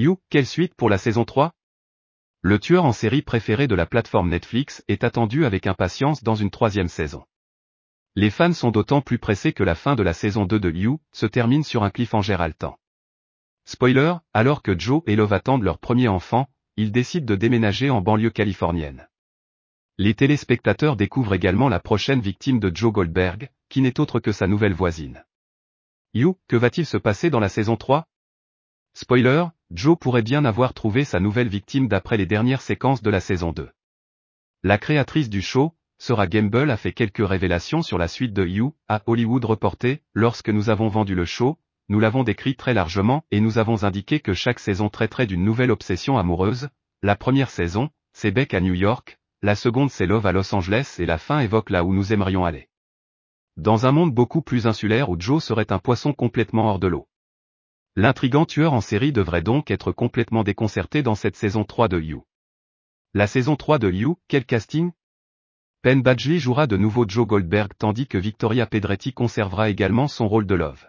You, quelle suite pour la saison 3 Le tueur en série préféré de la plateforme Netflix est attendu avec impatience dans une troisième saison. Les fans sont d'autant plus pressés que la fin de la saison 2 de You se termine sur un cliffhanger haletant. Spoiler, alors que Joe et Love attendent leur premier enfant, ils décident de déménager en banlieue californienne. Les téléspectateurs découvrent également la prochaine victime de Joe Goldberg, qui n'est autre que sa nouvelle voisine. You, que va-t-il se passer dans la saison 3 Spoiler, Joe pourrait bien avoir trouvé sa nouvelle victime d'après les dernières séquences de la saison 2. La créatrice du show, Sarah Gamble a fait quelques révélations sur la suite de You, à Hollywood Reporté, lorsque nous avons vendu le show, nous l'avons décrit très largement et nous avons indiqué que chaque saison traiterait d'une nouvelle obsession amoureuse, la première saison, c'est Beck à New York, la seconde c'est Love à Los Angeles et la fin évoque là où nous aimerions aller. Dans un monde beaucoup plus insulaire où Joe serait un poisson complètement hors de l'eau. L'intrigant tueur en série devrait donc être complètement déconcerté dans cette saison 3 de You. La saison 3 de You, quel casting? Penn Badgley jouera de nouveau Joe Goldberg tandis que Victoria Pedretti conservera également son rôle de Love.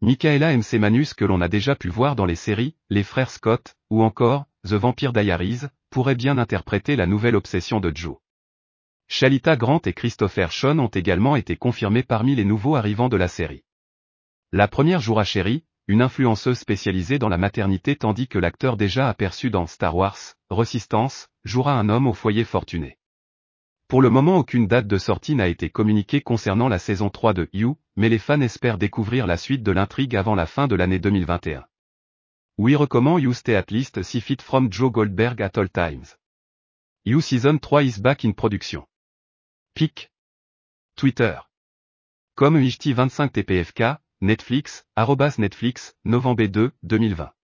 Michaela MC Manus que l'on a déjà pu voir dans les séries, Les Frères Scott, ou encore, The Vampire Diaries, pourrait bien interpréter la nouvelle obsession de Joe. Shalita Grant et Christopher Sean ont également été confirmés parmi les nouveaux arrivants de la série. La première jouera Sherry, une influenceuse spécialisée dans la maternité tandis que l'acteur déjà aperçu dans Star Wars, Resistance, jouera un homme au foyer fortuné. Pour le moment aucune date de sortie n'a été communiquée concernant la saison 3 de You, mais les fans espèrent découvrir la suite de l'intrigue avant la fin de l'année 2021. We recommend You stay at least si fit from Joe Goldberg at all times. You Season 3 is back in production. Pic. Twitter. Comme UHT 25 TPFK, Netflix, arrobas Netflix, novembre 2, 2020.